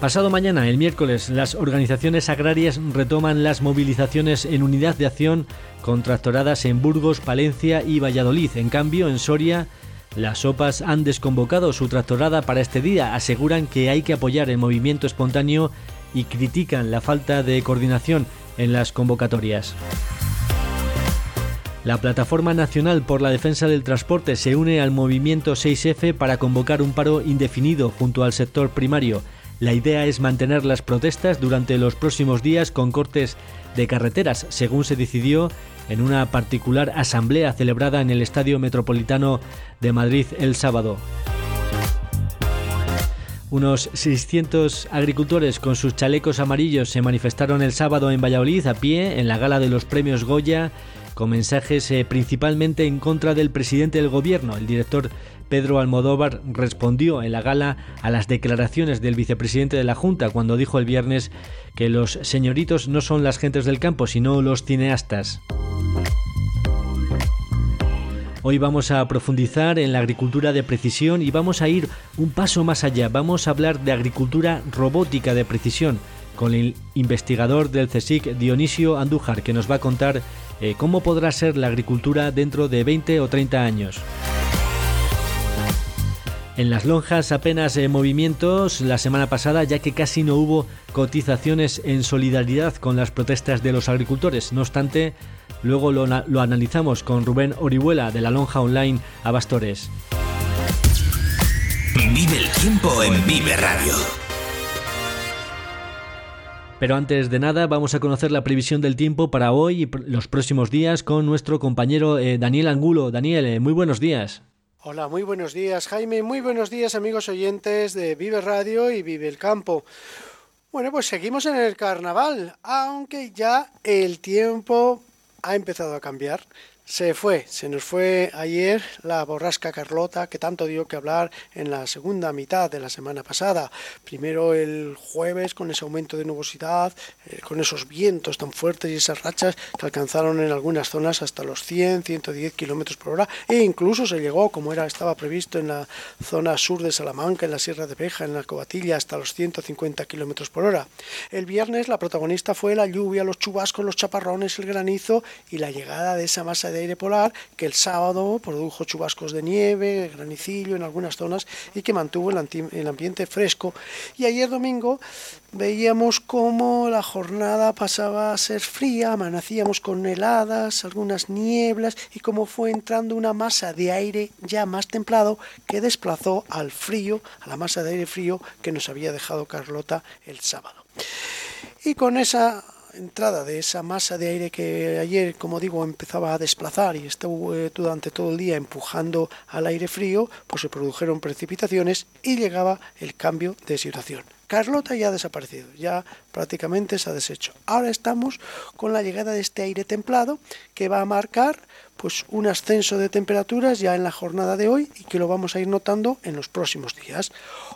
Pasado mañana, el miércoles, las organizaciones agrarias retoman las movilizaciones en unidad de acción con tractoradas en Burgos, Palencia y Valladolid. En cambio, en Soria, las OPAs han desconvocado su tractorada para este día. Aseguran que hay que apoyar el movimiento espontáneo y critican la falta de coordinación en las convocatorias. La Plataforma Nacional por la Defensa del Transporte se une al movimiento 6F para convocar un paro indefinido junto al sector primario. La idea es mantener las protestas durante los próximos días con cortes de carreteras, según se decidió en una particular asamblea celebrada en el Estadio Metropolitano de Madrid el sábado. Unos 600 agricultores con sus chalecos amarillos se manifestaron el sábado en Valladolid a pie en la gala de los premios Goya con mensajes eh, principalmente en contra del presidente del gobierno. El director Pedro Almodóvar respondió en la gala a las declaraciones del vicepresidente de la Junta cuando dijo el viernes que los señoritos no son las gentes del campo, sino los cineastas. Hoy vamos a profundizar en la agricultura de precisión y vamos a ir un paso más allá. Vamos a hablar de agricultura robótica de precisión con el investigador del CSIC Dionisio Andújar que nos va a contar eh, cómo podrá ser la agricultura dentro de 20 o 30 años. En las lonjas apenas eh, movimientos la semana pasada ya que casi no hubo cotizaciones en solidaridad con las protestas de los agricultores. No obstante, luego lo, lo analizamos con Rubén Orihuela de la lonja online Abastores. Vive el tiempo en Vive Radio. Pero antes de nada vamos a conocer la previsión del tiempo para hoy y los próximos días con nuestro compañero eh, Daniel Angulo. Daniel, eh, muy buenos días. Hola, muy buenos días Jaime, muy buenos días amigos oyentes de Vive Radio y Vive el Campo. Bueno, pues seguimos en el carnaval, aunque ya el tiempo ha empezado a cambiar. Se fue, se nos fue ayer la borrasca Carlota, que tanto dio que hablar en la segunda mitad de la semana pasada. Primero el jueves con ese aumento de nubosidad, eh, con esos vientos tan fuertes y esas rachas que alcanzaron en algunas zonas hasta los 100, 110 kilómetros por hora, e incluso se llegó, como era estaba previsto en la zona sur de Salamanca, en la Sierra de Beja, en la Cobatilla, hasta los 150 kilómetros por hora. El viernes la protagonista fue la lluvia, los chubascos, los chaparrones, el granizo y la llegada de esa masa de aire polar que el sábado produjo chubascos de nieve, granicillo en algunas zonas y que mantuvo el, ambiente fresco. Y ayer domingo veíamos cómo la jornada pasaba a ser fría, amanecíamos con heladas, algunas nieblas y cómo fue entrando una masa de aire ya más templado que desplazó al frío, a la masa de aire frío que nos había dejado Carlota el sábado. Y con esa entrada de esa masa de aire que ayer, como digo, empezaba a desplazar y estuvo eh, durante todo el día empujando al aire frío, pues se produjeron precipitaciones y llegaba el cambio de situación. Carlota ya ha desaparecido, ya prácticamente se ha deshecho. Ahora estamos con la llegada de este aire templado que va a marcar pues un ascenso de temperaturas ya en la jornada de hoy y que lo vamos a ir notando en los próximos días.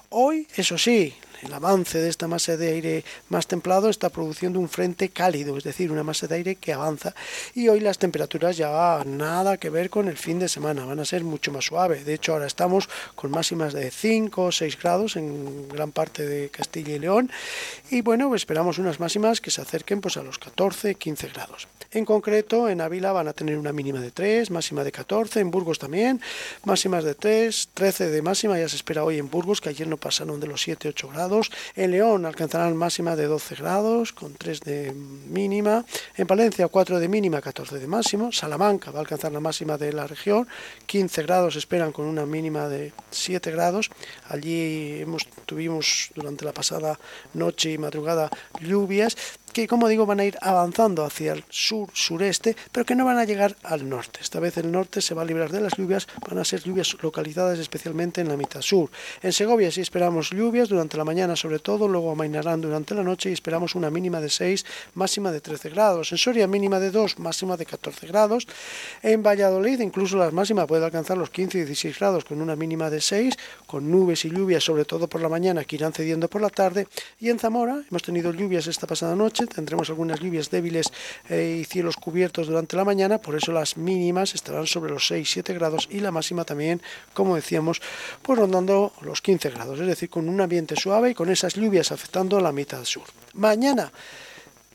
Hoy, eso sí, el avance de esta masa de aire más templado está produciendo un frente cálido, es decir, una masa de aire que avanza. Y hoy las temperaturas ya nada que ver con el fin de semana, van a ser mucho más suaves. De hecho, ahora estamos con máximas de 5 o 6 grados en gran parte de Castilla y León. Y bueno, esperamos unas máximas que se acerquen pues, a los 14, 15 grados. En concreto, en Ávila van a tener una mínima de 3, máxima de 14, en Burgos también, máximas de 3, 13 de máxima, ya se espera hoy en Burgos, que ayer no pasaron de los 7, 8 grados. En León alcanzarán máxima de 12 grados, con 3 de mínima. En Palencia 4 de mínima, 14 de máximo. Salamanca va a alcanzar la máxima de la región, 15 grados esperan con una mínima de 7 grados. Allí hemos, tuvimos durante la pasada noche y madrugada lluvias que como digo van a ir avanzando hacia el sur sureste, pero que no van a llegar al norte. Esta vez el norte se va a librar de las lluvias, van a ser lluvias localizadas especialmente en la mitad sur. En Segovia sí esperamos lluvias durante la mañana sobre todo, luego amainarán durante la noche y esperamos una mínima de 6, máxima de 13 grados. En Soria mínima de 2, máxima de 14 grados. En Valladolid incluso las máximas pueden alcanzar los 15 y 16 grados con una mínima de 6, con nubes y lluvias sobre todo por la mañana que irán cediendo por la tarde. Y en Zamora hemos tenido lluvias esta pasada noche tendremos algunas lluvias débiles eh, y cielos cubiertos durante la mañana, por eso las mínimas estarán sobre los 6-7 grados y la máxima también, como decíamos, pues rondando los 15 grados, es decir, con un ambiente suave y con esas lluvias afectando la mitad sur. Mañana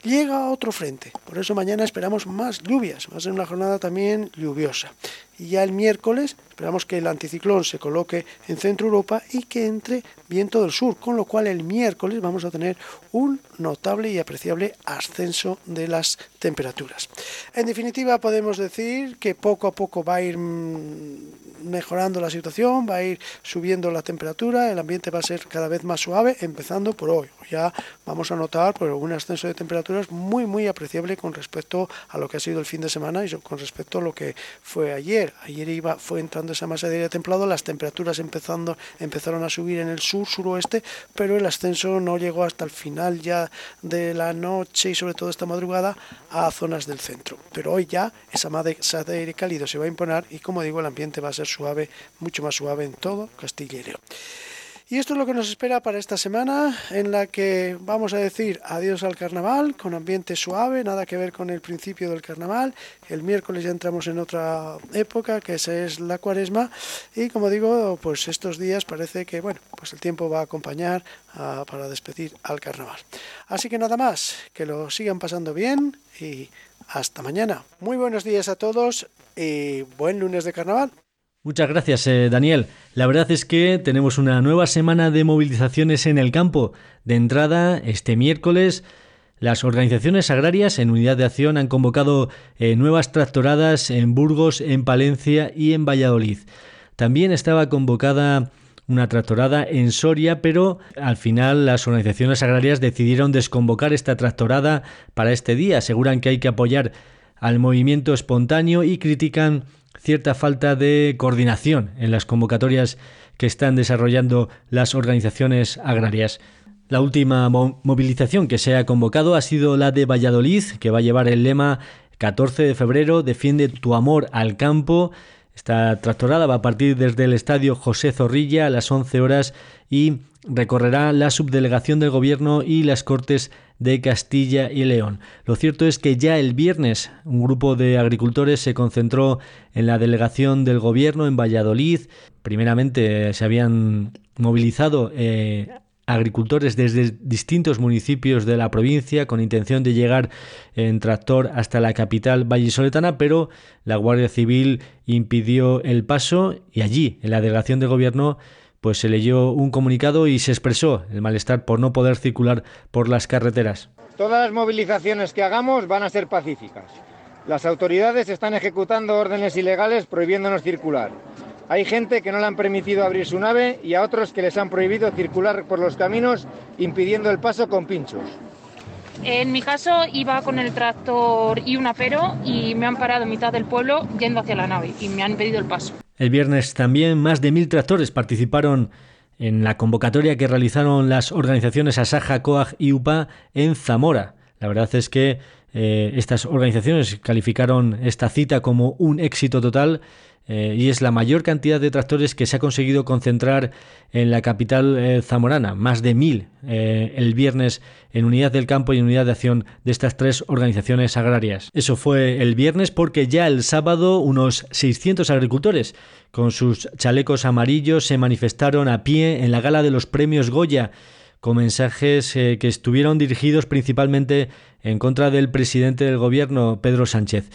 llega otro frente, por eso mañana esperamos más lluvias, va a ser una jornada también lluviosa. Y ya el miércoles esperamos que el anticiclón se coloque en Centro Europa y que entre viento del sur, con lo cual el miércoles vamos a tener un notable y apreciable ascenso de las temperaturas. En definitiva, podemos decir que poco a poco va a ir mm, mejorando la situación, va a ir subiendo la temperatura, el ambiente va a ser cada vez más suave, empezando por hoy. Ya vamos a notar por un ascenso de temperaturas muy muy apreciable con respecto a lo que ha sido el fin de semana y con respecto a lo que fue ayer ayer. iba, fue entrando esa masa de aire templado, las temperaturas empezando, empezaron a subir en el sur, suroeste, pero el ascenso no llegó hasta el final ya de la noche y sobre todo esta madrugada a zonas del centro. Pero hoy ya esa masa de aire cálido se va a imponer y como digo, el ambiente va a ser suave, mucho más suave en todo Castilla. Y esto es lo que nos espera para esta semana, en la que vamos a decir adiós al carnaval, con ambiente suave, nada que ver con el principio del carnaval. El miércoles ya entramos en otra época, que es la cuaresma. Y como digo, pues estos días parece que, bueno, pues el tiempo va a acompañar para despedir al carnaval. Así que nada más, que lo sigan pasando bien y hasta mañana. Muy buenos días a todos y buen lunes de carnaval. Muchas gracias, eh, Daniel. La verdad es que tenemos una nueva semana de movilizaciones en el campo. De entrada, este miércoles, las organizaciones agrarias en unidad de acción han convocado eh, nuevas tractoradas en Burgos, en Palencia y en Valladolid. También estaba convocada una tractorada en Soria, pero al final las organizaciones agrarias decidieron desconvocar esta tractorada para este día. Aseguran que hay que apoyar al movimiento espontáneo y critican cierta falta de coordinación en las convocatorias que están desarrollando las organizaciones agrarias. La última movilización que se ha convocado ha sido la de Valladolid, que va a llevar el lema 14 de febrero, defiende tu amor al campo. Esta tractorada va a partir desde el estadio José Zorrilla a las 11 horas y recorrerá la subdelegación del Gobierno y las Cortes de Castilla y León. Lo cierto es que ya el viernes un grupo de agricultores se concentró en la delegación del Gobierno en Valladolid. Primeramente se habían movilizado eh, agricultores desde distintos municipios de la provincia con intención de llegar en tractor hasta la capital vallisoletana, pero la Guardia Civil impidió el paso y allí, en la delegación de gobierno, pues se leyó un comunicado y se expresó el malestar por no poder circular por las carreteras. Todas las movilizaciones que hagamos van a ser pacíficas. Las autoridades están ejecutando órdenes ilegales prohibiéndonos circular. Hay gente que no le han permitido abrir su nave y a otros que les han prohibido circular por los caminos impidiendo el paso con pinchos. En mi caso iba con el tractor y un apero y me han parado en mitad del pueblo yendo hacia la nave y me han pedido el paso. El viernes también más de mil tractores participaron en la convocatoria que realizaron las organizaciones Asaja, COAG y UPA en Zamora. La verdad es que eh, estas organizaciones calificaron esta cita como un éxito total eh, y es la mayor cantidad de tractores que se ha conseguido concentrar en la capital eh, zamorana, más de mil eh, el viernes en Unidad del Campo y en Unidad de Acción de estas tres organizaciones agrarias. Eso fue el viernes porque ya el sábado unos 600 agricultores con sus chalecos amarillos se manifestaron a pie en la gala de los premios Goya con mensajes que estuvieron dirigidos principalmente en contra del presidente del gobierno, Pedro Sánchez.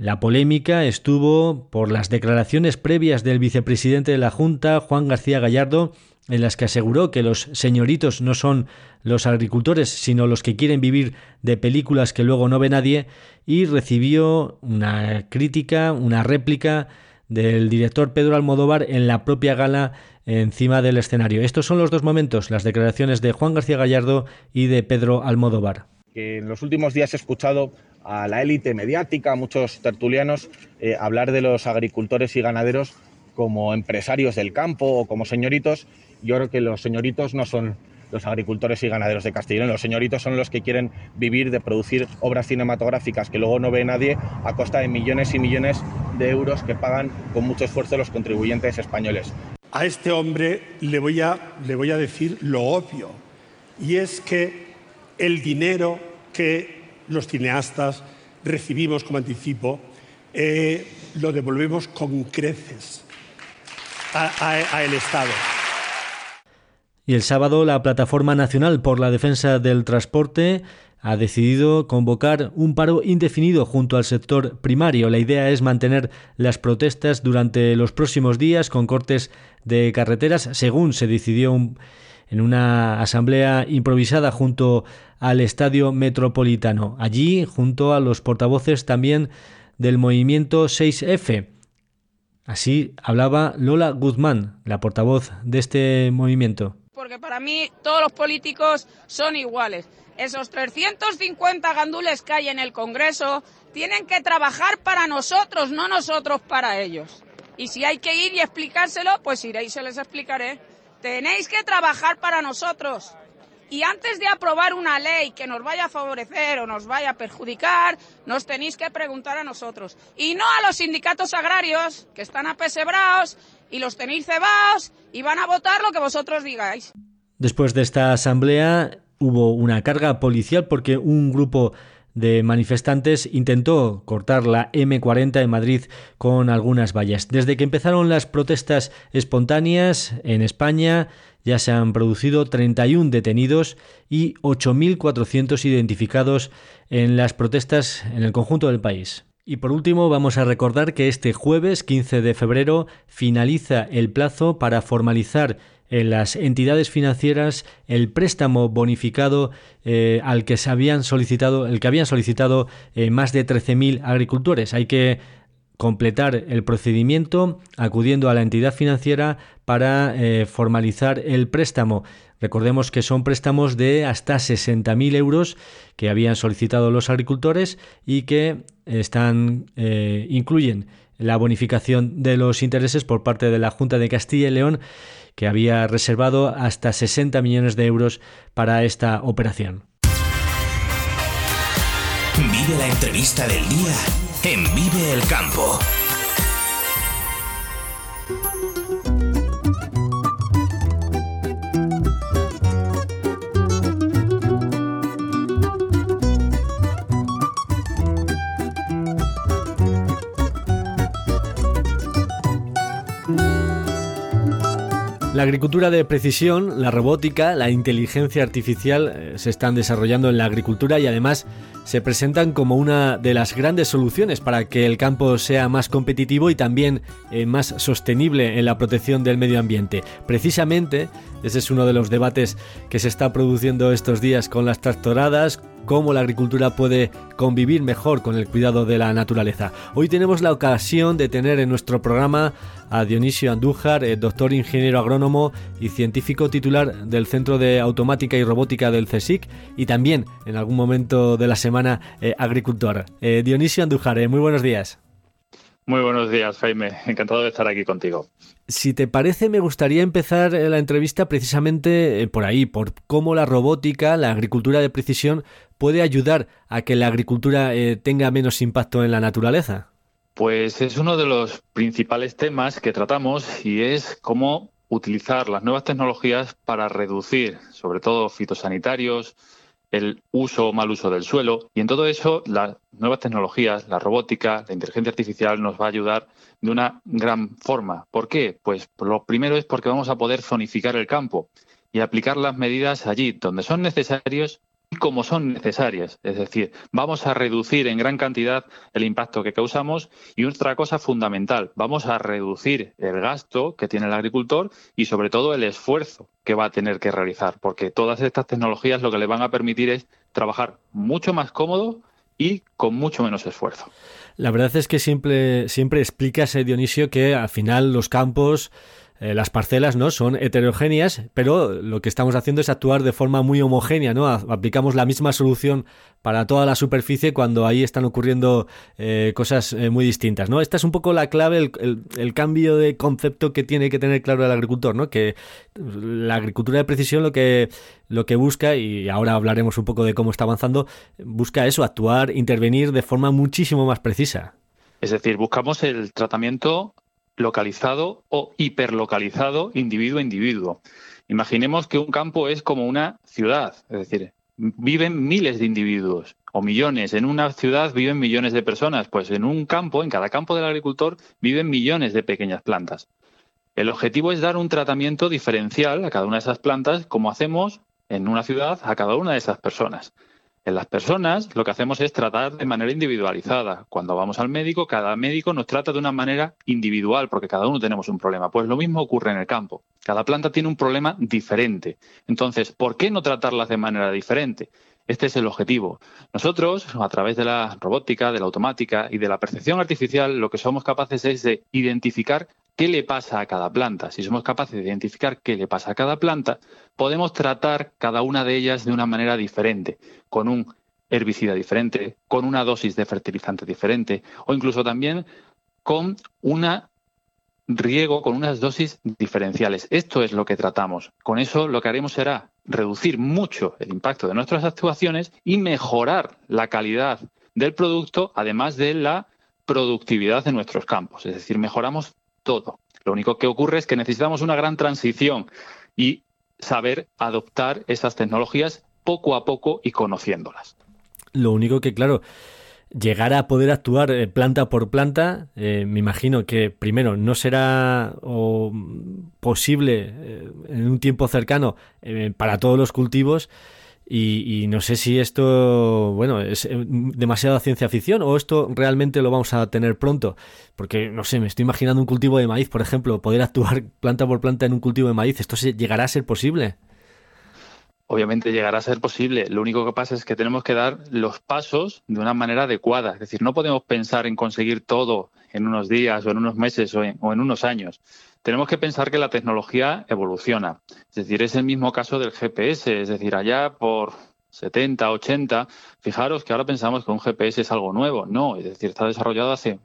La polémica estuvo por las declaraciones previas del vicepresidente de la Junta, Juan García Gallardo, en las que aseguró que los señoritos no son los agricultores, sino los que quieren vivir de películas que luego no ve nadie, y recibió una crítica, una réplica del director Pedro Almodóvar en la propia gala encima del escenario. Estos son los dos momentos, las declaraciones de Juan García Gallardo y de Pedro Almodóvar. En los últimos días he escuchado a la élite mediática, a muchos tertulianos, eh, hablar de los agricultores y ganaderos como empresarios del campo o como señoritos. Yo creo que los señoritos no son los agricultores y ganaderos de Castellón. Los señoritos son los que quieren vivir de producir obras cinematográficas que luego no ve nadie a costa de millones y millones de euros que pagan con mucho esfuerzo los contribuyentes españoles. A este hombre le voy a, le voy a decir lo obvio, y es que el dinero que los cineastas recibimos como anticipo, eh, lo devolvemos con creces a, el Estado. Y el sábado la Plataforma Nacional por la Defensa del Transporte ha decidido convocar un paro indefinido junto al sector primario. La idea es mantener las protestas durante los próximos días con cortes de carreteras, según se decidió en una asamblea improvisada junto al Estadio Metropolitano. Allí, junto a los portavoces también del movimiento 6F. Así hablaba Lola Guzmán, la portavoz de este movimiento. Porque para mí todos los políticos son iguales. Esos 350 gandules que hay en el Congreso tienen que trabajar para nosotros, no nosotros para ellos. Y si hay que ir y explicárselo, pues iré y se les explicaré. Tenéis que trabajar para nosotros. Y antes de aprobar una ley que nos vaya a favorecer o nos vaya a perjudicar, nos tenéis que preguntar a nosotros. Y no a los sindicatos agrarios, que están apesebrados y los tenéis cebados y van a votar lo que vosotros digáis. Después de esta asamblea hubo una carga policial porque un grupo de manifestantes intentó cortar la M40 en Madrid con algunas vallas. Desde que empezaron las protestas espontáneas en España, ya se han producido 31 detenidos y 8.400 identificados en las protestas en el conjunto del país. Y por último, vamos a recordar que este jueves 15 de febrero finaliza el plazo para formalizar en las entidades financieras el préstamo bonificado eh, al que se habían solicitado, el que habían solicitado eh, más de 13.000 agricultores. Hay que completar el procedimiento acudiendo a la entidad financiera para eh, formalizar el préstamo. Recordemos que son préstamos de hasta 60.000 euros que habían solicitado los agricultores y que están incluyen la bonificación de los intereses por parte de la Junta de Castilla y León que había reservado hasta 60 millones de euros para esta operación. Vive la entrevista del día en Vive el Campo. La agricultura de precisión, la robótica, la inteligencia artificial eh, se están desarrollando en la agricultura y además se presentan como una de las grandes soluciones para que el campo sea más competitivo y también eh, más sostenible en la protección del medio ambiente. Precisamente, ese es uno de los debates que se está produciendo estos días con las tractoradas, cómo la agricultura puede convivir mejor con el cuidado de la naturaleza. Hoy tenemos la ocasión de tener en nuestro programa a Dionisio Andújar, eh, doctor ingeniero agrónomo y científico titular del Centro de Automática y Robótica del CSIC y también en algún momento de la semana eh, agricultor. Eh, Dionisio Andújar, muy buenos días. Muy buenos días, Jaime. Encantado de estar aquí contigo. Si te parece, me gustaría empezar la entrevista precisamente por ahí, por cómo la robótica, la agricultura de precisión, puede ayudar a que la agricultura tenga menos impacto en la naturaleza. Pues es uno de los principales temas que tratamos y es cómo utilizar las nuevas tecnologías para reducir, sobre todo fitosanitarios, el uso o mal uso del suelo. Y en todo eso, las nuevas tecnologías, la robótica, la inteligencia artificial nos va a ayudar de una gran forma. ¿Por qué? Pues lo primero es porque vamos a poder zonificar el campo y aplicar las medidas allí donde son necesarios y como son necesarias. Es decir, vamos a reducir en gran cantidad el impacto que causamos y otra cosa fundamental, vamos a reducir el gasto que tiene el agricultor y sobre todo el esfuerzo que va a tener que realizar, porque todas estas tecnologías lo que le van a permitir es trabajar mucho más cómodo y con mucho menos esfuerzo. La verdad es que siempre, siempre explicas, Dionisio, que al final los campos eh, las parcelas no son heterogéneas, pero lo que estamos haciendo es actuar de forma muy homogénea, ¿no? Aplicamos la misma solución para toda la superficie cuando ahí están ocurriendo eh, cosas eh, muy distintas, ¿no? Esta es un poco la clave, el, el, cambio de concepto que tiene que tener claro el agricultor, ¿no? Que la agricultura de precisión lo que, lo que busca, y ahora hablaremos un poco de cómo está avanzando, busca eso, actuar, intervenir de forma muchísimo más precisa. Es decir, buscamos el tratamiento localizado o hiperlocalizado individuo a individuo. Imaginemos que un campo es como una ciudad, es decir, viven miles de individuos o millones. En una ciudad viven millones de personas, pues en un campo, en cada campo del agricultor, viven millones de pequeñas plantas. El objetivo es dar un tratamiento diferencial a cada una de esas plantas, como hacemos en una ciudad a cada una de esas personas. En las personas lo que hacemos es tratar de manera individualizada. Cuando vamos al médico, cada médico nos trata de una manera individual porque cada uno tenemos un problema. Pues lo mismo ocurre en el campo. Cada planta tiene un problema diferente. Entonces, ¿por qué no tratarlas de manera diferente? Este es el objetivo. Nosotros, a través de la robótica, de la automática y de la percepción artificial, lo que somos capaces es de identificar qué le pasa a cada planta. Si somos capaces de identificar qué le pasa a cada planta, podemos tratar cada una de ellas de una manera diferente, con un herbicida diferente, con una dosis de fertilizante diferente o incluso también con una riego con unas dosis diferenciales. Esto es lo que tratamos. Con eso lo que haremos será reducir mucho el impacto de nuestras actuaciones y mejorar la calidad del producto, además de la productividad de nuestros campos. Es decir, mejoramos todo. Lo único que ocurre es que necesitamos una gran transición y saber adoptar esas tecnologías poco a poco y conociéndolas. Lo único que, claro, llegar a poder actuar eh, planta por planta, eh, me imagino que primero no será posible eh, en un tiempo cercano para todos los cultivos. Y, no sé si esto, bueno, es demasiada ciencia ficción o esto realmente lo vamos a tener pronto. Porque, no sé, me estoy imaginando un cultivo de maíz, por ejemplo, poder actuar planta por planta en un cultivo de maíz. ¿Esto llegará a ser posible? obviamente llegará a ser posible. Lo único que pasa es que tenemos que dar los pasos de una manera adecuada. Es decir, no podemos pensar en conseguir todo en unos días o en unos meses o en, unos años. Tenemos que pensar que la tecnología evoluciona. Es decir, es el mismo caso del GPS. Es decir, allá por 70, 80, fijaros que ahora pensamos que un GPS es algo nuevo. No, es decir, está desarrollado hace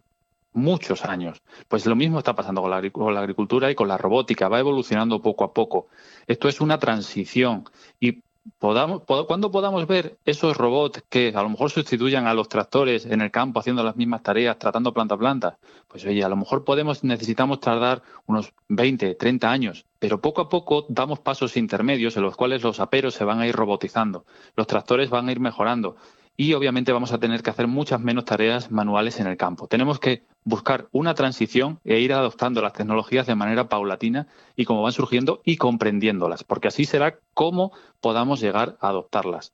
muchos años. Pues lo mismo está pasando con la, agricultura y con la robótica, va evolucionando poco a poco. Esto es una transición y podamos, cuando podamos ver esos robots que a lo mejor sustituyan a los tractores en el campo haciendo las mismas tareas, tratando planta a planta, pues oye, a lo mejor podemos, necesitamos tardar unos 20, 30 años, pero poco a poco damos pasos intermedios en los cuales los aperos se van a ir robotizando, los tractores van a ir mejorando y obviamente vamos a tener que hacer muchas menos tareas manuales en el campo. Tenemos que buscar una transición e ir adoptando las tecnologías de manera paulatina y como van surgiendo y comprendiéndolas, porque así será como podamos llegar a adoptarlas.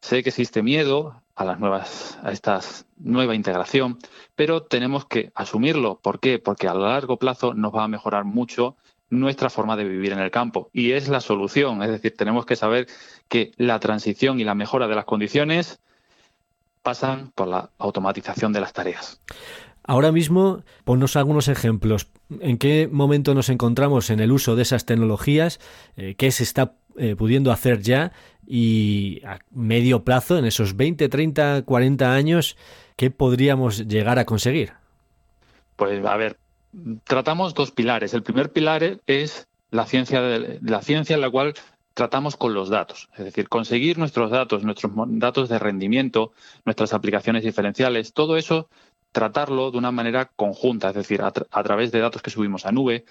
Sé que existe miedo a las nuevas a esta nueva integración, pero tenemos que asumirlo. ¿Por qué? Porque a largo plazo nos va a mejorar mucho nuestra forma de vivir en el campo y es la solución, es decir, tenemos que saber que la transición y la mejora de las condiciones pasan por la automatización de las tareas. Ahora mismo, ponnos algunos ejemplos. ¿En qué momento nos encontramos en el uso de esas tecnologías? Eh, ¿Qué se está eh, pudiendo hacer ya? Y a medio plazo, en esos 20, 30, 40 años, ¿qué podríamos llegar a conseguir? Pues a ver, tratamos dos pilares. El primer pilar es la ciencia, de, la ciencia en la cual tratamos con los datos, es decir, conseguir nuestros datos, nuestros datos de rendimiento, nuestras aplicaciones diferenciales, todo eso tratarlo de una manera conjunta, es decir, a, través de datos que subimos a nube.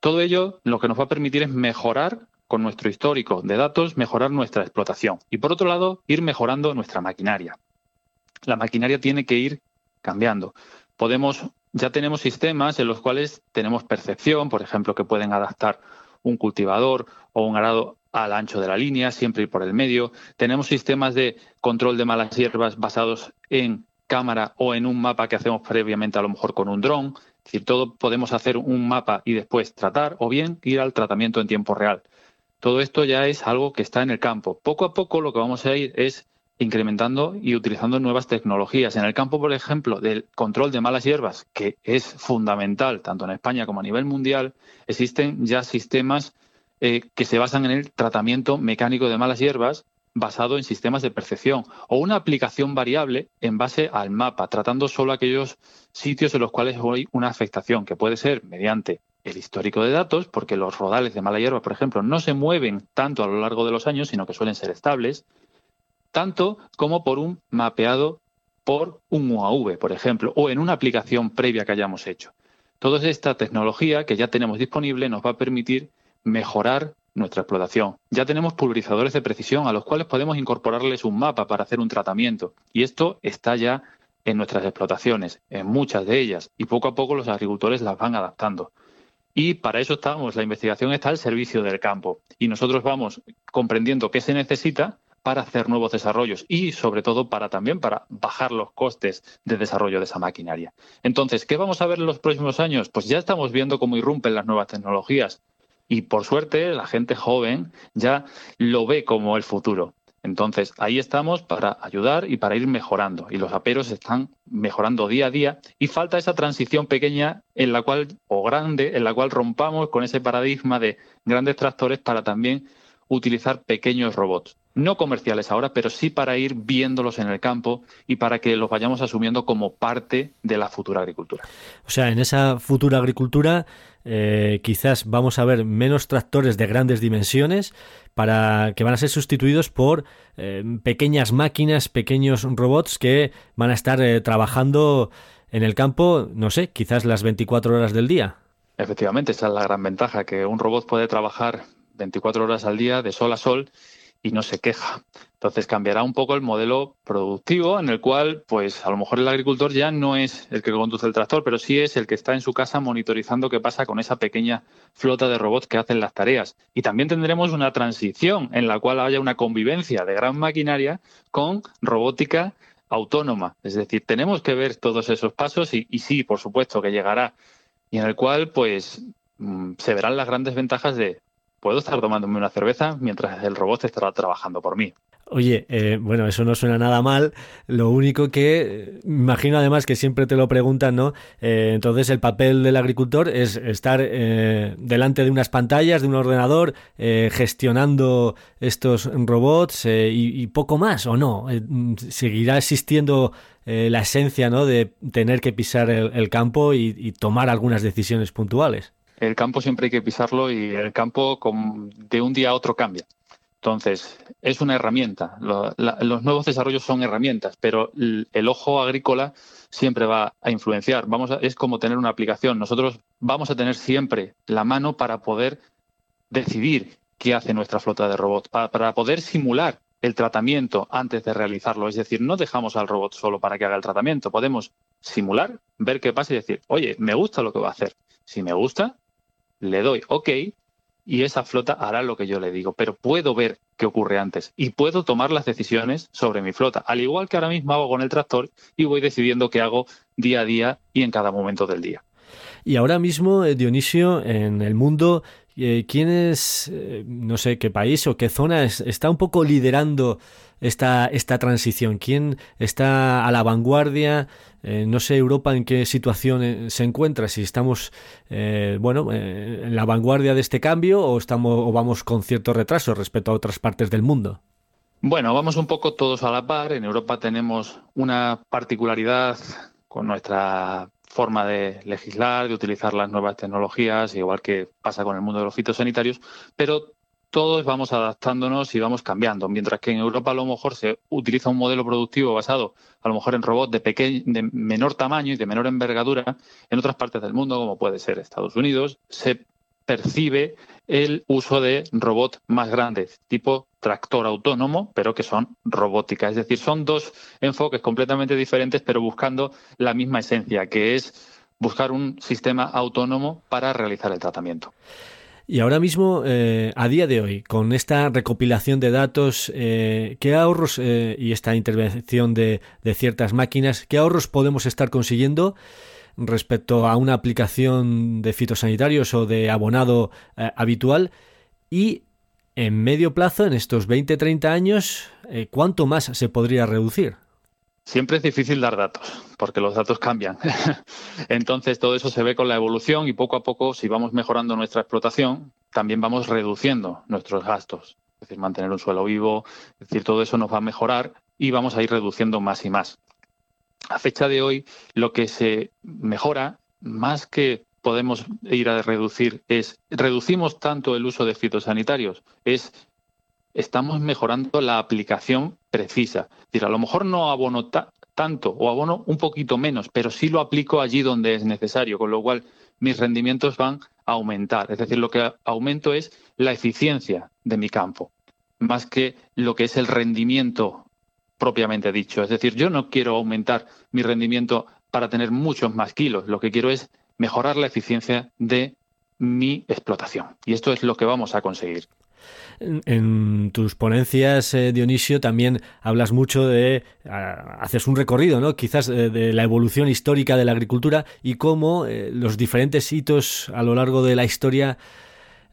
Todo ello lo que nos va a permitir es mejorar con nuestro histórico de datos, mejorar nuestra explotación y, por otro lado, ir mejorando nuestra maquinaria. La maquinaria tiene que ir cambiando. Podemos, ya tenemos sistemas en los cuales tenemos percepción, por ejemplo, que pueden adaptar un cultivador o un arado al ancho de la línea, siempre ir por el medio. Tenemos sistemas de control de malas hierbas basados en cámara o en un mapa que hacemos previamente a lo mejor con un dron. Es decir, todo podemos hacer un mapa y después tratar o bien ir al tratamiento en tiempo real. Todo esto ya es algo que está en el campo. Poco a poco lo que vamos a ir es incrementando y utilizando nuevas tecnologías. En el campo, por ejemplo, del control de malas hierbas, que es fundamental tanto en España como a nivel mundial, existen ya sistemas eh, que se basan en el tratamiento mecánico de malas hierbas basado en sistemas de percepción o una aplicación variable en base al mapa, tratando solo aquellos sitios en los cuales hay una afectación, que puede ser mediante el histórico de datos, porque los rodales de mala hierba, por ejemplo, no se mueven tanto a lo largo de los años, sino que suelen ser estables, tanto como por un mapeado por un UAV, por ejemplo, o en una aplicación previa que hayamos hecho. Toda esta tecnología que ya tenemos disponible nos va a permitir mejorar nuestra explotación. Ya tenemos pulverizadores de precisión a los cuales podemos incorporarles un mapa para hacer un tratamiento y esto está ya en nuestras explotaciones, en muchas de ellas, y poco a poco los agricultores las van adaptando. Y para eso estamos, la investigación está al servicio del campo y nosotros vamos comprendiendo qué se necesita para hacer nuevos desarrollos y sobre todo para también para bajar los costes de desarrollo de esa maquinaria. Entonces, ¿qué vamos a ver en los próximos años? Pues ya estamos viendo cómo irrumpen las nuevas tecnologías y por suerte la gente joven ya lo ve como el futuro. Entonces, ahí estamos para ayudar y para ir mejorando. Y los aperos están mejorando día a día y falta esa transición pequeña en la cual, o grande, en la cual rompamos con ese paradigma de grandes tractores para también utilizar pequeños robots. No comerciales ahora, pero sí para ir viéndolos en el campo y para que los vayamos asumiendo como parte de la futura agricultura. O sea, en esa futura agricultura eh, quizás vamos a ver menos tractores de grandes dimensiones para que van a ser sustituidos por eh, pequeñas máquinas, pequeños robots que van a estar eh, trabajando en el campo, no sé, quizás las 24 horas del día. Efectivamente, esa es la gran ventaja, que un robot puede trabajar 24 horas al día de sol a sol y no se queja. Entonces cambiará un poco el modelo productivo en el cual, pues a lo mejor el agricultor ya no es el que conduce el tractor, pero sí es el que está en su casa monitorizando qué pasa con esa pequeña flota de robots que hacen las tareas. Y también tendremos una transición en la cual haya una convivencia de gran maquinaria con robótica autónoma. Es decir, tenemos que ver todos esos pasos y, y sí, por supuesto, que llegará y en el cual, pues, mm, se verán las grandes ventajas de puedo estar tomándome una cerveza mientras el robot estará trabajando por mí. Oye, eh, bueno, eso no suena nada mal. Lo único que eh, imagino además que siempre te lo preguntan, ¿no? Eh, entonces el papel del agricultor es estar delante de unas pantallas, de un ordenador, gestionando estos robots y, poco más, ¿o no? seguirá existiendo la esencia, ¿no? De tener que pisar el, campo y tomar algunas decisiones puntuales el campo siempre hay que pisarlo y el campo de un día a otro cambia. Entonces, es una herramienta. los nuevos desarrollos son herramientas, pero el, ojo agrícola siempre va a influenciar. Vamos es como tener una aplicación. Nosotros vamos a tener siempre la mano para poder decidir qué hace nuestra flota de robots, para poder simular el tratamiento antes de realizarlo. Es decir, no dejamos al robot solo para que haga el tratamiento. Podemos simular, ver qué pasa y decir, oye, me gusta lo que va a hacer. Si me gusta, le doy OK y esa flota hará lo que yo le digo, pero puedo ver qué ocurre antes y puedo tomar las decisiones sobre mi flota, al igual que ahora mismo hago con el tractor y voy decidiendo qué hago día a día y en cada momento del día. Y ahora mismo, eh, Dionisio, en el mundo, ¿quién es, eh, no sé qué país o qué zona está un poco liderando esta, esta transición? ¿Quién está a la vanguardia? Eh, no sé Europa en qué situación eh, se encuentra, si estamos eh, bueno en la vanguardia de este cambio o estamos o vamos con cierto retraso respecto a otras partes del mundo. Bueno, vamos un poco todos a la par. En Europa tenemos una particularidad con nuestra forma de legislar, de utilizar las nuevas tecnologías, igual que pasa con el mundo de los fitosanitarios, pero todos vamos adaptándonos y vamos cambiando, mientras que en Europa a lo mejor se utiliza un modelo productivo basado a lo mejor en robots de, de menor tamaño y de menor envergadura, en otras partes del mundo, como puede ser Estados Unidos, se percibe el uso de robots más grandes, tipo tractor autónomo, pero que son robótica. Es decir, son dos enfoques completamente diferentes, pero buscando la misma esencia, que es buscar un sistema autónomo para realizar el tratamiento. Y ahora mismo, eh, a día de hoy, con esta recopilación de datos, eh, ¿qué ahorros eh, y esta intervención de, ciertas máquinas, qué ahorros podemos estar consiguiendo respecto a una aplicación de fitosanitarios o de abonado habitual? Y en medio plazo, en estos 20-30 años, ¿cuánto más se podría reducir? Siempre es difícil dar datos, porque los datos cambian. Entonces, todo eso se ve con la evolución y poco a poco, si vamos mejorando nuestra explotación, también vamos reduciendo nuestros gastos. Es decir, mantener un suelo vivo, es decir, todo eso nos va a mejorar y vamos a ir reduciendo más y más. A fecha de hoy, lo que se mejora, más que podemos ir a reducir, es reducimos tanto el uso de fitosanitarios, es estamos mejorando la aplicación precisa. Es decir, a lo mejor no abono tanto o abono un poquito menos, pero sí lo aplico allí donde es necesario, con lo cual mis rendimientos van a aumentar. Es decir, lo que aumento es la eficiencia de mi campo, más que lo que es el rendimiento propiamente dicho. Es decir, yo no quiero aumentar mi rendimiento para tener muchos más kilos, lo que quiero es mejorar la eficiencia de mi explotación. Y esto es lo que vamos a conseguir. En, tus ponencias, eh, Dionisio, también hablas mucho de, ah, haces un recorrido, ¿no? Quizás eh, de, la evolución histórica de la agricultura y cómo eh, los diferentes hitos a lo largo de la historia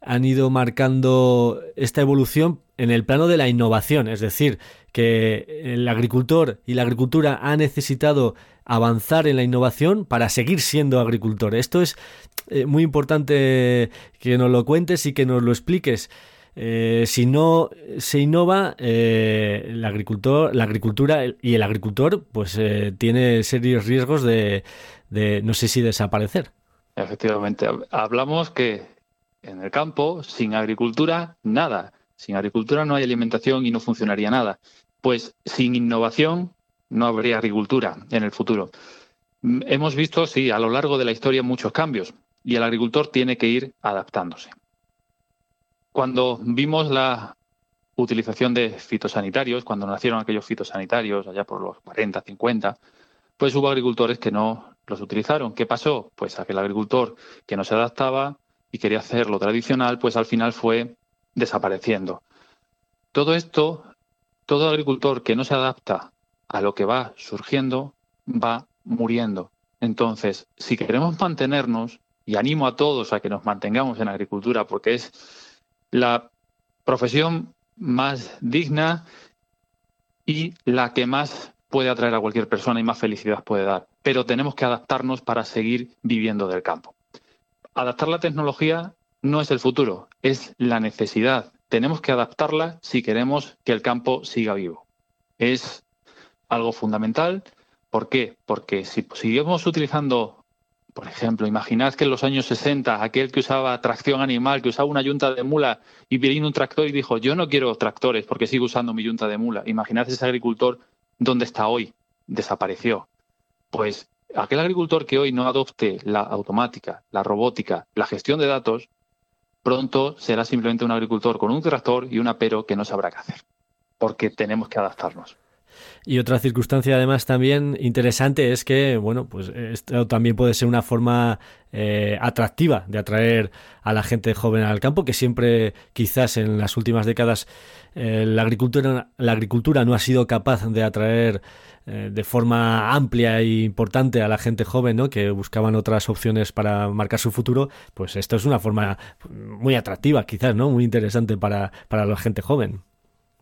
han ido marcando esta evolución en el plano de la innovación, es decir, que el agricultor y la agricultura ha necesitado avanzar en la innovación para seguir siendo agricultor. Esto es muy importante que nos lo cuentes y que nos lo expliques. Eh, si no se innova, eh, el agricultor, la agricultura y el agricultor pues eh, tiene serios riesgos de, no sé si desaparecer. Efectivamente, hablamos que en el campo, sin agricultura, nada. Sin agricultura no hay alimentación y no funcionaría nada. Pues sin innovación no habría agricultura en el futuro. Mm, hemos visto, sí, a lo largo de la historia muchos cambios y el agricultor tiene que ir adaptándose. Cuando vimos la utilización de fitosanitarios, cuando nacieron aquellos fitosanitarios allá por los 40, 50, pues hubo agricultores que no los utilizaron. ¿Qué pasó? Pues aquel agricultor que no se adaptaba y quería hacer lo tradicional, pues al final fue desapareciendo. Todo esto, todo agricultor que no se adapta a lo que va surgiendo, va muriendo. Entonces, si queremos mantenernos, y animo a todos a que nos mantengamos en agricultura, porque es la profesión más digna y la que más puede atraer a cualquier persona y más felicidad puede dar. Pero tenemos que adaptarnos para seguir viviendo del campo. Adaptar la tecnología no es el futuro, es la necesidad. Tenemos que adaptarla si queremos que el campo siga vivo. Es algo fundamental. ¿Por qué? Porque si seguimos utilizando por ejemplo, imaginad que en los años 60 aquel que usaba tracción animal, que usaba una yunta de mula y vino un tractor y dijo, yo no quiero tractores porque sigo usando mi yunta de mula. Imaginad ese agricultor dónde está hoy, desapareció. Pues aquel agricultor que hoy no adopte la automática, la robótica, la gestión de datos, pronto será simplemente un agricultor con un tractor y un apero que no sabrá qué hacer, porque tenemos que adaptarnos. Y otra circunstancia además también interesante es que, bueno, pues esto también puede ser una forma eh, atractiva de atraer a la gente joven al campo, que siempre quizás en las últimas décadas eh, la, agricultura, la agricultura no ha sido capaz de atraer eh, de forma amplia e importante a la gente joven, ¿no? que buscaban otras opciones para marcar su futuro, pues esto es una forma muy atractiva quizás, ¿no? muy interesante para, para la gente joven.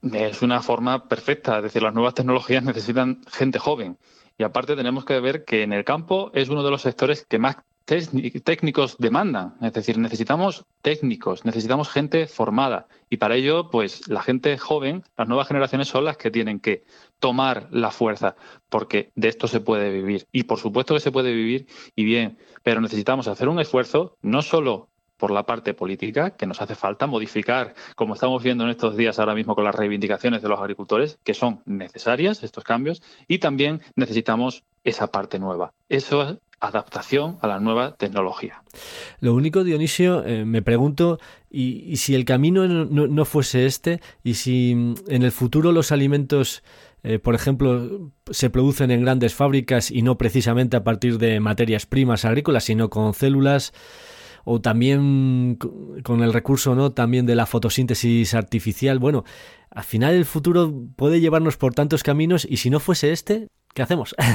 Es una forma perfecta, es decir, las nuevas tecnologías necesitan gente joven. Y aparte tenemos que ver que en el campo es uno de los sectores que más técnicos demandan. Es decir, necesitamos técnicos, necesitamos gente formada. Y para ello, pues la gente joven, las nuevas generaciones son las que tienen que tomar la fuerza, porque de esto se puede vivir. Y por supuesto que se puede vivir y bien, pero necesitamos hacer un esfuerzo no solo por la parte política, que nos hace falta modificar, como estamos viendo en estos días ahora mismo con las reivindicaciones de los agricultores, que son necesarias estos cambios, y también necesitamos esa parte nueva. Eso es adaptación a la nueva tecnología. Lo único, Dionisio, eh, me pregunto, y, si el camino no, fuese este, y si mm, en el futuro los alimentos, eh, por ejemplo, se producen en grandes fábricas y no precisamente a partir de materias primas agrícolas, sino con células o también con el recurso no también de la fotosíntesis artificial bueno al final el futuro puede llevarnos por tantos caminos y si no fuese este qué hacemos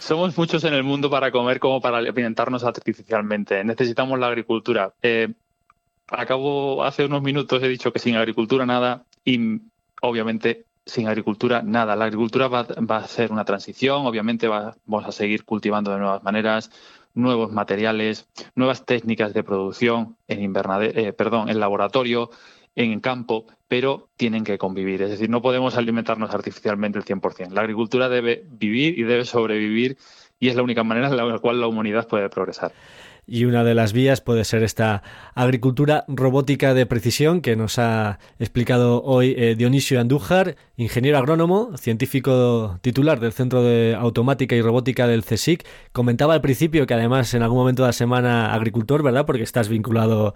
Somos muchos en el mundo para comer como para alimentarnos artificialmente. Necesitamos la agricultura. Eh, acabo hace unos minutos he dicho que sin agricultura nada y obviamente sin agricultura nada. La agricultura va, a ser una transición, obviamente vamos a seguir cultivando de nuevas maneras, nuevos materiales, nuevas técnicas de producción en eh, perdón, en laboratorio, en campo, pero tienen que convivir. Es decir, no podemos alimentarnos artificialmente el 100%. La agricultura debe vivir y debe sobrevivir y es la única manera en la cual la humanidad puede progresar. Y una de las vías puede ser esta agricultura robótica de precisión que nos ha explicado hoy eh, Dionisio Andújar, ingeniero agrónomo, científico titular del Centro de Automática y Robótica del CSIC. Comentaba al principio que además en algún momento de la semana agricultor, ¿verdad? Porque estás vinculado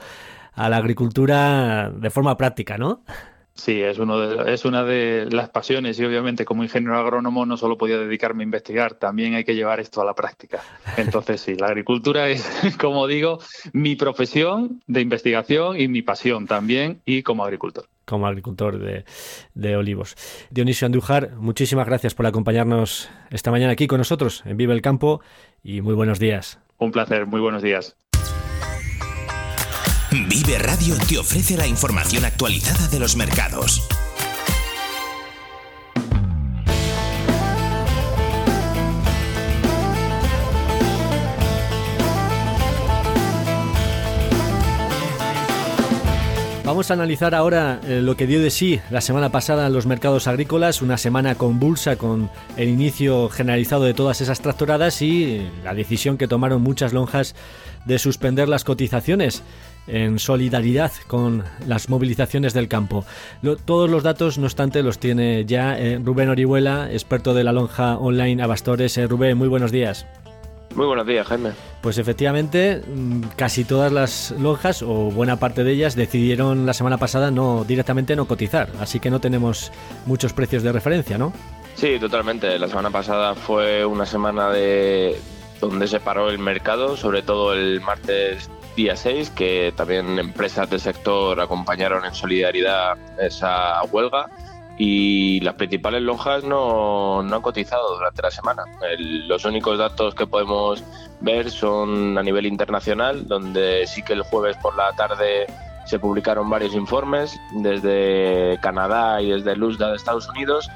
a la agricultura de forma práctica, ¿no? Sí, es, uno de, es una de las pasiones y obviamente como ingeniero agrónomo no solo podía dedicarme a investigar, también hay que llevar esto a la práctica. Entonces sí, la agricultura es, como digo, mi profesión de investigación y mi pasión también y como agricultor. Como agricultor de, de olivos. Dionisio Andújar, muchísimas gracias por acompañarnos esta mañana aquí con nosotros en Vive el Campo y muy buenos días. Un placer, muy buenos días. Vive Radio te ofrece la información actualizada de los mercados. Vamos a analizar ahora eh, lo que dio de sí la semana pasada en los mercados agrícolas, una semana convulsa con el inicio generalizado de todas esas tractoradas y la decisión que tomaron muchas lonjas de suspender las cotizaciones en solidaridad con las movilizaciones del campo. todos los datos, no obstante, los tiene ya eh, Rubén Orihuela, experto de la lonja online Abastores. Eh, Rubén, muy buenos días. Muy buenos días, Jaime. Pues efectivamente, mm, casi todas las lonjas, o buena parte de ellas, decidieron la semana pasada no directamente no cotizar, así que no tenemos muchos precios de referencia, ¿no? Sí, totalmente. La semana pasada fue una semana de donde se paró el mercado, sobre todo el martes día 6, que también empresas del sector acompañaron en solidaridad esa huelga y las principales lonjas no, no han cotizado durante la semana. los únicos datos que podemos ver son a nivel internacional, donde sí que el jueves por la tarde se publicaron varios informes desde Canadá y desde Luzda de Estados Unidos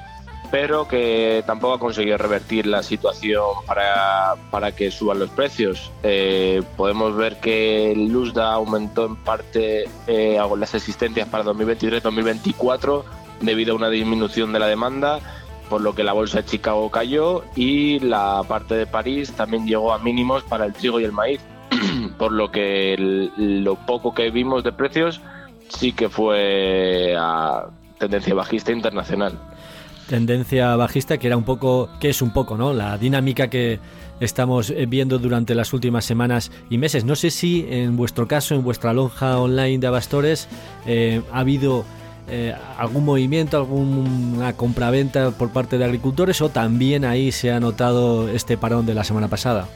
pero que tampoco ha conseguido revertir la situación para, para que suban los precios. Eh, podemos ver que Luzda aumentó en parte eh, las existencias para 2023-2024 debido a una disminución de la demanda, por lo que la bolsa de Chicago cayó y la parte de París también llegó a mínimos para el trigo y el maíz, por lo que lo poco que vimos de precios sí que fue a tendencia bajista internacional tendencia bajista que era un poco, que es un poco, ¿no? La dinámica que estamos eh, viendo durante las últimas semanas y meses. No sé si en vuestro caso, en vuestra lonja online de Abastores, eh, ha habido eh, algún movimiento, alguna compraventa por parte de agricultores o también ahí se ha notado este parón de la semana pasada.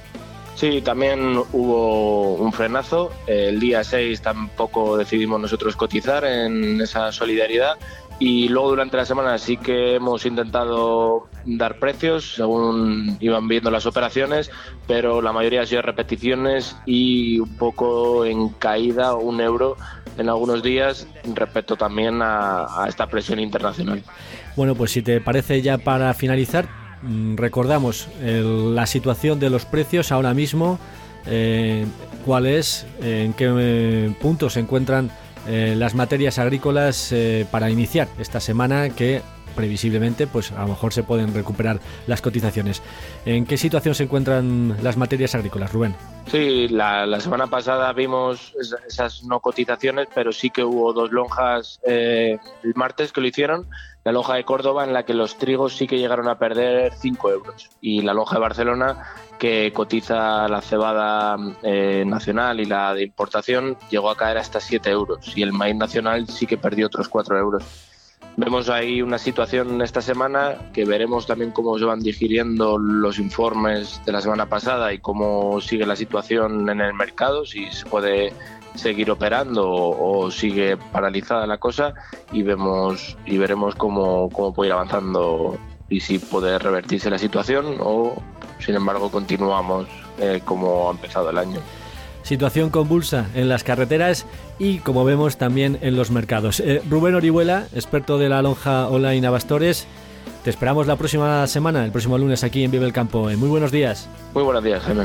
Sí, también hubo un frenazo. El día 6 tampoco decidimos nosotros cotizar en esa solidaridad y luego durante la semana sí que hemos intentado dar precios según iban viendo las operaciones, pero la mayoría ha sido repeticiones y un poco en caída, un euro en algunos días respecto también a, esta presión internacional. Bueno, pues si te parece ya para finalizar, mm, recordamos la situación de los precios ahora mismo, eh, cuál es, en qué eh, punto se encuentran eh, las materias agrícolas eh, para iniciar esta semana que previsiblemente pues a lo mejor se pueden recuperar las cotizaciones. ¿En qué situación se encuentran las materias agrícolas, Rubén? Sí, la, semana pasada vimos esas no cotizaciones, pero sí que hubo dos lonjas eh, el martes que lo hicieron. La lonja de Córdoba en la que los trigos sí que llegaron a perder 5 euros y la lonja de Barcelona que cotiza la cebada eh, nacional y la de importación llegó a caer hasta 7 euros y el maíz nacional sí que perdió otros 4 euros. Vemos ahí una situación esta semana que veremos también cómo se van digiriendo los informes de la semana pasada y cómo sigue la situación en el mercado, si se puede seguir operando o, sigue paralizada la cosa y vemos y veremos cómo, cómo puede ir avanzando y si puede revertirse la situación o sin embargo continuamos eh, como ha empezado el año. Situación convulsa en las carreteras y como vemos también en los mercados. Eh, Rubén Orihuela, experto de la lonja online Abastores, te esperamos la próxima semana, el próximo lunes aquí en Vive el Campo. Eh, muy buenos días. Muy buenos días, Jaime.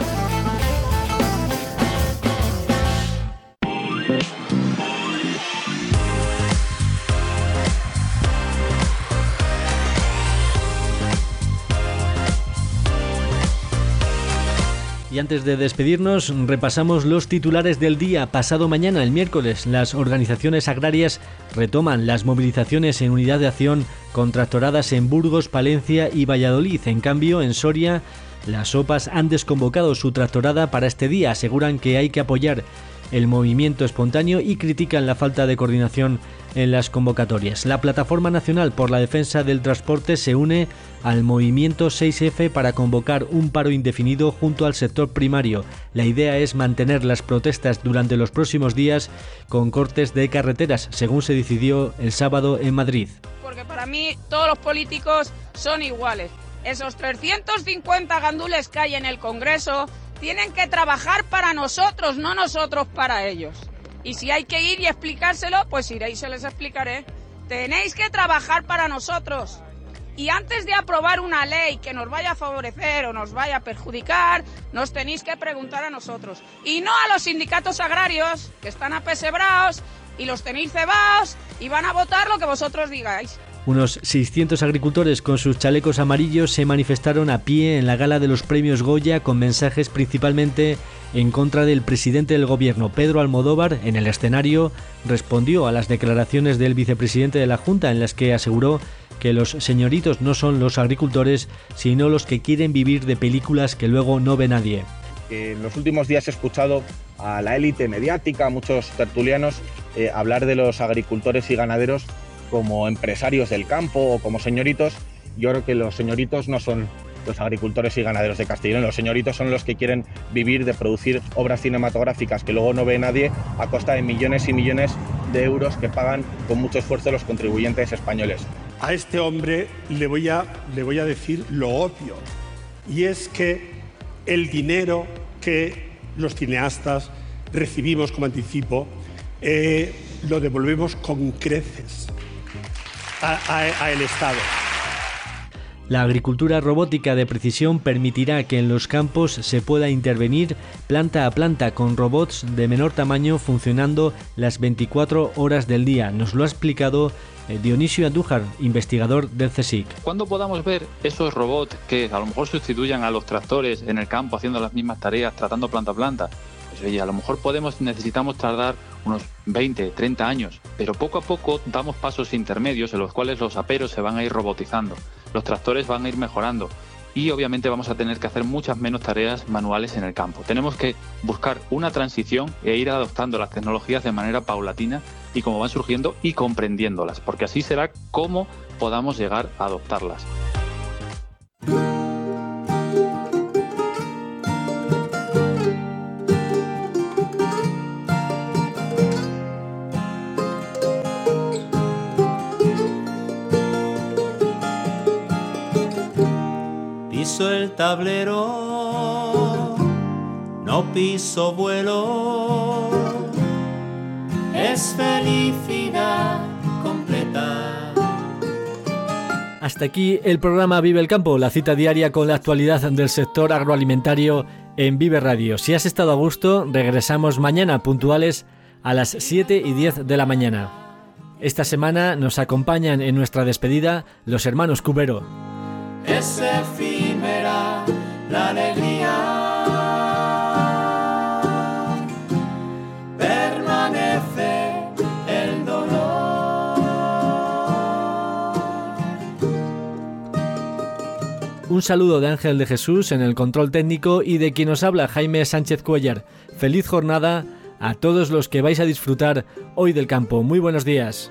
Y antes de despedirnos, repasamos los titulares del día. Pasado mañana, el miércoles, las organizaciones agrarias retoman las movilizaciones en unidad de acción contractoradas en Burgos, Palencia y Valladolid. En cambio, en Soria, las OPAs han desconvocado su tractorada para este día. Aseguran que hay que apoyar el movimiento espontáneo y critican la falta de coordinación en las convocatorias. La Plataforma Nacional por la Defensa del Transporte se une al movimiento 6F para convocar un paro indefinido junto al sector primario. La idea es mantener las protestas durante los próximos días con cortes de carreteras, según se decidió el sábado en Madrid. Porque para mí todos los políticos son iguales. Esos 350 gandules que hay en el Congreso tienen que trabajar para nosotros, no nosotros para ellos. Y si hay que ir y explicárselo, pues iré y se les explicaré. Tenéis que trabajar para nosotros. Y antes de aprobar una ley que nos vaya a favorecer o nos vaya a perjudicar, nos tenéis que preguntar a nosotros. Y no a los sindicatos agrarios, que están apesebrados y los tenéis cebados y van a votar lo que vosotros digáis. Unos 600 agricultores con sus chalecos amarillos se manifestaron a pie en la gala de los premios Goya con mensajes principalmente en contra del presidente del gobierno, Pedro Almodóvar, en el escenario respondió a las declaraciones del vicepresidente de la Junta en las que aseguró que los señoritos no son los agricultores, sino los que quieren vivir de películas que luego no ve nadie. En los últimos días he escuchado a la élite mediática, a muchos tertulianos, eh, hablar de los agricultores y ganaderos como empresarios del campo o como señoritos. Yo creo que los señoritos no son los agricultores y ganaderos de Castellón. Los señoritos son los que quieren vivir de producir obras cinematográficas que luego no ve nadie a costa de millones y millones de euros que pagan con mucho esfuerzo los contribuyentes españoles. A este hombre le voy a, le voy a decir lo obvio, y es que el dinero que los cineastas recibimos como anticipo eh, lo devolvemos con creces al Estado. La agricultura robótica de precisión permitirá que en los campos se pueda intervenir planta a planta con robots de menor tamaño funcionando las 24 horas del día. Nos lo ha explicado eh, Dionisio Andújar, investigador del CSIC. ¿Cuándo podamos ver esos robots que a lo mejor sustituyan a los tractores en el campo haciendo las mismas tareas, tratando planta a planta? Pues oye, a lo mejor podemos, necesitamos tardar unos 20, 30 años, pero poco a poco damos pasos intermedios en los cuales los aperos se van a ir robotizando, los tractores van a ir mejorando y obviamente vamos a tener que hacer muchas menos tareas manuales en el campo. Tenemos que buscar una transición e ir adoptando las tecnologías de manera paulatina y como van surgiendo y comprendiéndolas, porque así será como podamos llegar a adoptarlas. El tablero, no piso vuelo, es felicidad completa. Hasta aquí el programa Vive el Campo, la cita diaria con la actualidad del sector agroalimentario en Vive Radio. Si has estado a gusto, regresamos mañana puntuales a las 7 y 10 de la mañana. Esta semana nos acompañan en nuestra despedida los hermanos Cubero. Es efímera la alegría. Permanece el dolor. Un saludo de Ángel de Jesús en el control técnico y de quien nos habla Jaime Sánchez Cuellar. Feliz jornada a todos los que vais a disfrutar hoy del campo. Muy buenos días.